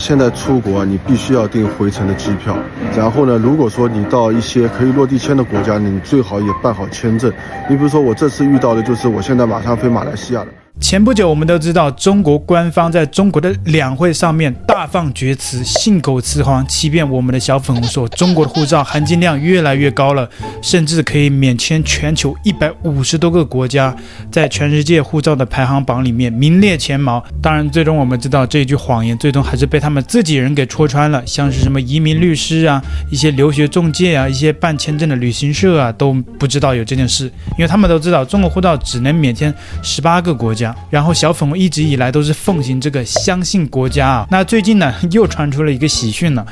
现在出国，你必须要订回程的机票。然后呢，如果说你到一些可以落地签的国家，你最好也办好签证。你比如说，我这次遇到的就是我现在马上飞马来西亚了。前不久，我们都知道，中国官方在中国的两会上面大放厥词，信口雌黄，欺骗我们的小粉红，说中国的护照含金量越来越高了，甚至可以免签全球一百五十多个国家，在全世界护照的排行榜里面名列前茅。当然，最终我们知道这一句谎言，最终还是被他们自己人给戳穿了。像是什么移民律师啊，一些留学中介啊，一些办签证的旅行社啊，都不知道有这件事，因为他们都知道中国护照只能免签十八个国家。然后小粉红一直以来都是奉行这个相信国家啊，那最近呢 又传出了一个喜讯呢，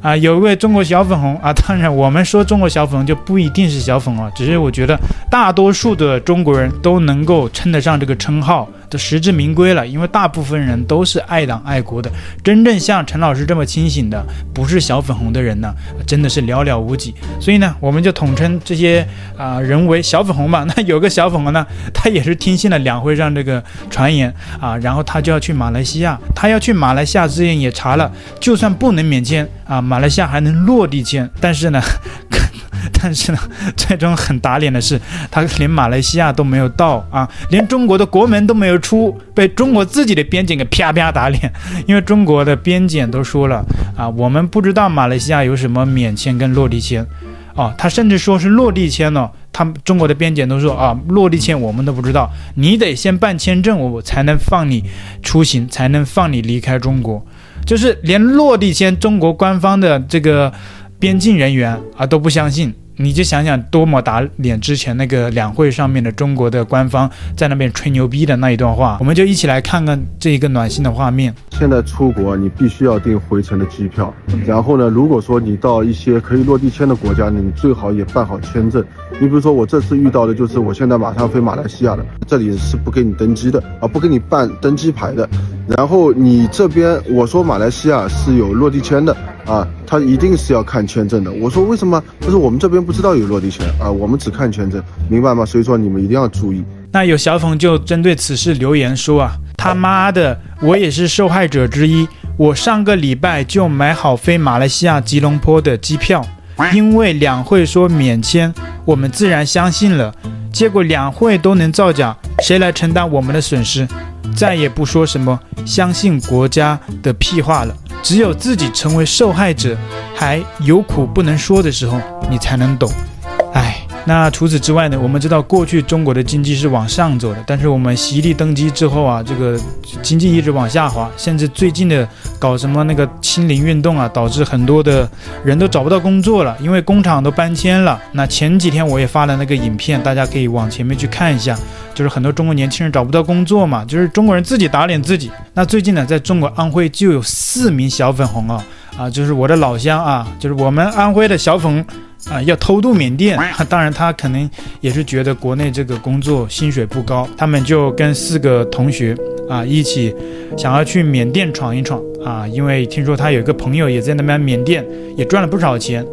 啊，有一位中国小粉红啊，当然我们说中国小粉红就不一定是小粉红，只是我觉得大多数的中国人都能够称得上这个称号。都实至名归了，因为大部分人都是爱党爱国的。真正像陈老师这么清醒的，不是小粉红的人呢，真的是寥寥无几。所以呢，我们就统称这些啊、人为小粉红吧。那有个小粉红呢，他也是听信了两会上这个传言啊，然后他就要去马来西亚。他要去马来西亚之前也查了，就算不能免签啊，马来西亚还能落地签。但是呢。但是呢，最终很打脸的是，他连马来西亚都没有到啊，连中国的国门都没有出，被中国自己的边检给啪啪打脸。因为中国的边检都说了啊，我们不知道马来西亚有什么免签跟落地签，哦，他甚至说是落地签呢，他们中国的边检都说啊，落地签我们都不知道，你得先办签证，我才能放你出行，才能放你离开中国，就是连落地签，中国官方的这个边境人员啊都不相信。你就想想多么打脸！之前那个两会上面的中国的官方在那边吹牛逼的那一段话，我们就一起来看看这一个暖心的画面。现在出国，你必须要订回程的机票。然后呢，如果说你到一些可以落地签的国家呢，你最好也办好签证。你比如说，我这次遇到的就是我现在马上飞马来西亚的，这里是不给你登机的啊，不给你办登机牌的。然后你这边我说马来西亚是有落地签的啊，他一定是要看签证的。我说为什么？就是我们这边不知道有落地签啊，我们只看签证，明白吗？所以说你们一定要注意。那有小粉就针对此事留言说啊，他妈的，我也是受害者之一。我上个礼拜就买好飞马来西亚吉隆坡的机票，因为两会说免签，我们自然相信了。结果两会都能造假，谁来承担我们的损失？再也不说什么相信国家的屁话了。只有自己成为受害者，还有苦不能说的时候，你才能懂。唉。那除此之外呢？我们知道过去中国的经济是往上走的，但是我们习近平登基之后啊，这个经济一直往下滑，甚至最近的搞什么那个清零运动啊，导致很多的人都找不到工作了，因为工厂都搬迁了。那前几天我也发了那个影片，大家可以往前面去看一下，就是很多中国年轻人找不到工作嘛，就是中国人自己打脸自己。那最近呢，在中国安徽就有四名小粉红啊，啊，就是我的老乡啊，就是我们安徽的小冯。啊，要偷渡缅甸，当然他可能也是觉得国内这个工作薪水不高，他们就跟四个同学啊一起想要去缅甸闯一闯啊，因为听说他有一个朋友也在那边缅甸也赚了不少钱，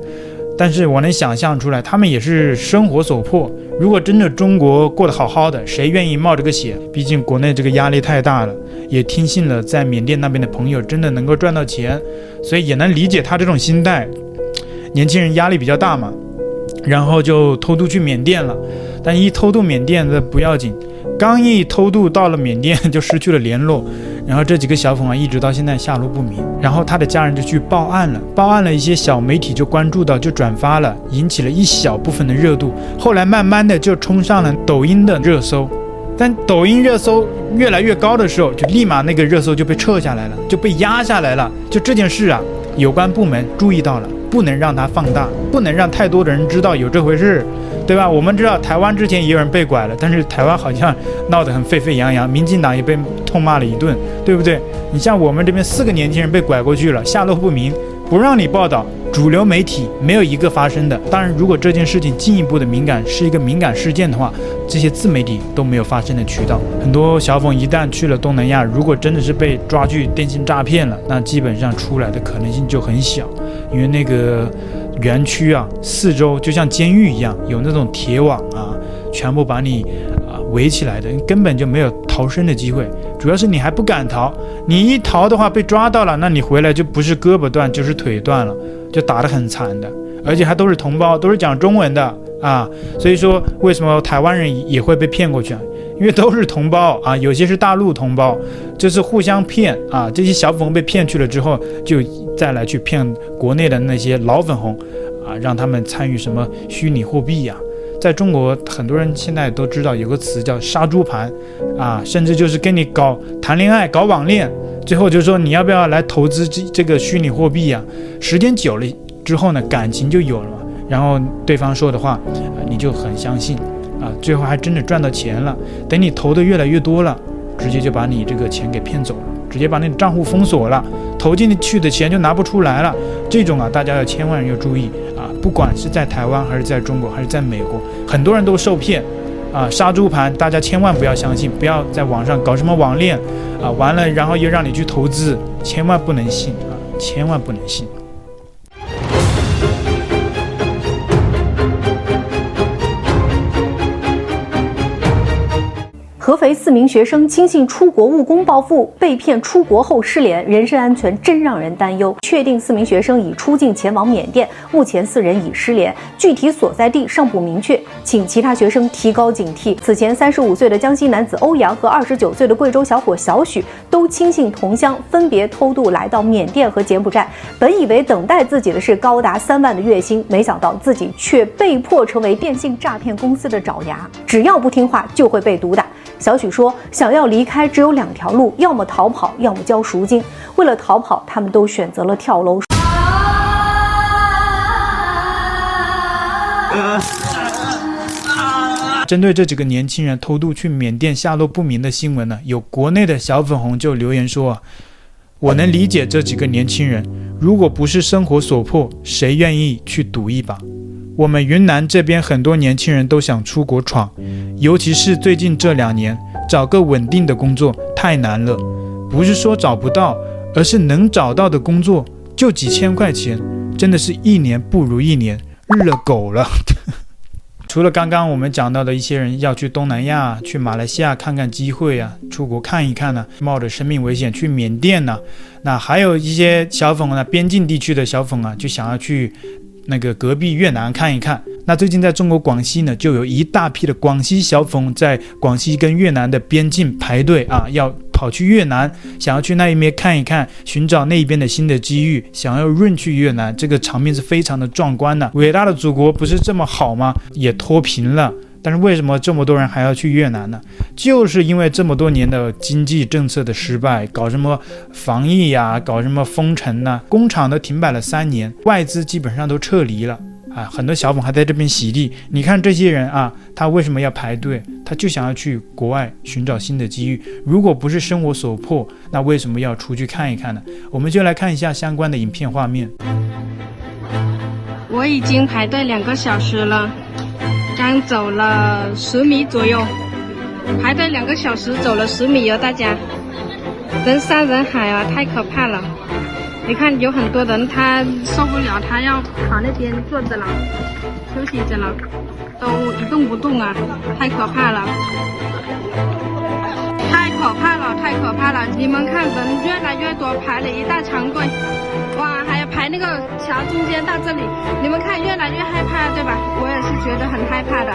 但是我能想象出来，他们也是生活所迫。如果真的中国过得好好的，谁愿意冒这个险？毕竟国内这个压力太大了，也听信了在缅甸那边的朋友真的能够赚到钱，所以也能理解他这种心态。年轻人压力比较大嘛，然后就偷渡去缅甸了。但一偷渡缅甸的不要紧，刚一偷渡到了缅甸就失去了联络。然后这几个小粉啊，一直到现在下落不明。然后他的家人就去报案了，报案了一些小媒体就关注到，就转发了，引起了一小部分的热度。后来慢慢的就冲上了抖音的热搜。但抖音热搜越来越高的时候，就立马那个热搜就被撤下来了，就被压下来了。就这件事啊，有关部门注意到了。不能让它放大，不能让太多的人知道有这回事，对吧？我们知道台湾之前也有人被拐了，但是台湾好像闹得很沸沸扬扬，民进党也被痛骂了一顿，对不对？你像我们这边四个年轻人被拐过去了，下落不明，不让你报道。主流媒体没有一个发声的。当然，如果这件事情进一步的敏感是一个敏感事件的话，这些自媒体都没有发声的渠道。很多小粉一旦去了东南亚，如果真的是被抓去电信诈骗了，那基本上出来的可能性就很小，因为那个园区啊，四周就像监狱一样，有那种铁网啊，全部把你啊围起来的，根本就没有逃生的机会。主要是你还不敢逃，你一逃的话被抓到了，那你回来就不是胳膊断就是腿断了，就打得很惨的，而且还都是同胞，都是讲中文的啊。所以说，为什么台湾人也会被骗过去啊？因为都是同胞啊，有些是大陆同胞，就是互相骗啊。这些小粉红被骗去了之后，就再来去骗国内的那些老粉红啊，让他们参与什么虚拟货币呀。在中国，很多人现在都知道有个词叫杀猪盘啊，甚至就是跟你搞谈恋爱、搞网恋，最后就说你要不要来投资这这个虚拟货币呀？时间久了之后呢，感情就有了嘛。然后对方说的话，你就很相信。最后还真的赚到钱了。等你投的越来越多了，直接就把你这个钱给骗走了，直接把你账户封锁了，投进去的钱就拿不出来了。这种啊，大家要千万要注意啊！不管是在台湾还是在中国还是在美国，很多人都受骗啊，杀猪盘，大家千万不要相信，不要在网上搞什么网恋啊，完了然后又让你去投资，千万不能信啊，千万不能信。合肥四名学生轻信出国务工暴富，被骗出国后失联，人身安全真让人担忧。确定四名学生已出境前往缅甸，目前四人已失联，具体所在地尚不明确，请其他学生提高警惕。此前，三十五岁的江西男子欧阳和二十九岁的贵州小伙小许都轻信同乡，分别偷渡来到缅甸和柬埔寨，本以为等待自己的是高达三万的月薪，没想到自己却被迫成为电信诈骗公司的爪牙，只要不听话就会被毒打。小许说：“想要离开，只有两条路，要么逃跑，要么交赎金。为了逃跑，他们都选择了跳楼。”针对这几个年轻人偷渡去缅甸下落不明的新闻呢，有国内的小粉红就留言说：“我能理解这几个年轻人，如果不是生活所迫，谁愿意去赌一把？”我们云南这边很多年轻人都想出国闯，尤其是最近这两年，找个稳定的工作太难了。不是说找不到，而是能找到的工作就几千块钱，真的是一年不如一年，日了狗了。除了刚刚我们讲到的一些人要去东南亚、去马来西亚看看机会啊，出国看一看呢、冒着生命危险去缅甸呢、那还有一些小粉呢，边境地区的小粉啊，就想要去。那个隔壁越南看一看，那最近在中国广西呢，就有一大批的广西小粉在广西跟越南的边境排队啊，要跑去越南，想要去那一面看一看，寻找那边的新的机遇，想要润去越南，这个场面是非常的壮观的。伟大的祖国不是这么好吗？也脱贫了。但是为什么这么多人还要去越南呢？就是因为这么多年的经济政策的失败，搞什么防疫呀，搞什么封城呐，工厂都停摆了三年，外资基本上都撤离了啊，很多小粉还在这边洗地。你看这些人啊，他为什么要排队？他就想要去国外寻找新的机遇。如果不是生活所迫，那为什么要出去看一看呢？我们就来看一下相关的影片画面。我已经排队两个小时了。刚走了十米左右，排队两个小时，走了十米哦，大家，人山人海啊，太可怕了。你看有很多人，他受不了，他要跑那边坐着了，休息着了，都一动不动啊，太可怕了，太可怕了。你们看人越来越多，排了一大长队。哇，还要排那个桥中间到这里，你们看越来越害怕，对吧？我也是觉得很害怕的。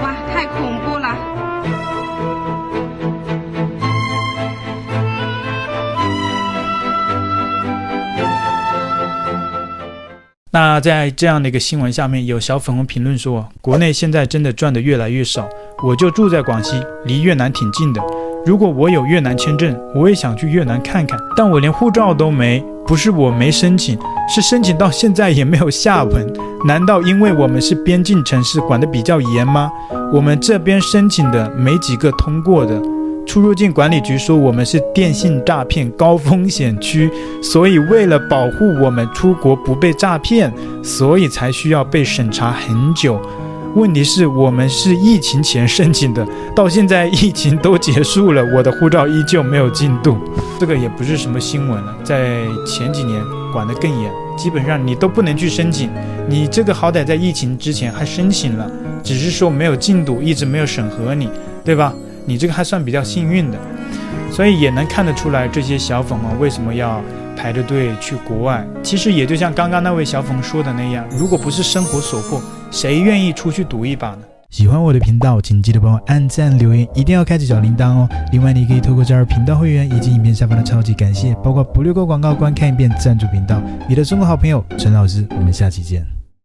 哇，太恐怖了。那在这样的一个新闻下面，有小粉红评论说，国内现在真的赚的越来越少。我就住在广西，离越南挺近的。如果我有越南签证，我也想去越南看看，但我连护照都没。不是我没申请，是申请到现在也没有下文。难道因为我们是边境城市，管得比较严吗？我们这边申请的没几个通过的。出入境管理局说我们是电信诈骗高风险区，所以为了保护我们出国不被诈骗，所以才需要被审查很久。问题是我们是疫情前申请的，到现在疫情都结束了，我的护照依旧没有进度。这个也不是什么新闻了，在前几年管得更严，基本上你都不能去申请。你这个好歹在疫情之前还申请了，只是说没有进度，一直没有审核你。对吧？你这个还算比较幸运的，所以也能看得出来这些小粉红为什么要排着队去国外。其实也就像刚刚那位小粉说的那样，如果不是生活所迫，谁愿意出去赌一把呢？喜欢我的频道，请记得帮我按赞、留言，一定要开启小铃铛哦。另外，你可以透过加入频道会员以及影片下方的超级感谢，包括不略过广告、观看一遍赞助频道。你的中国好朋友陈老师，我们下期见。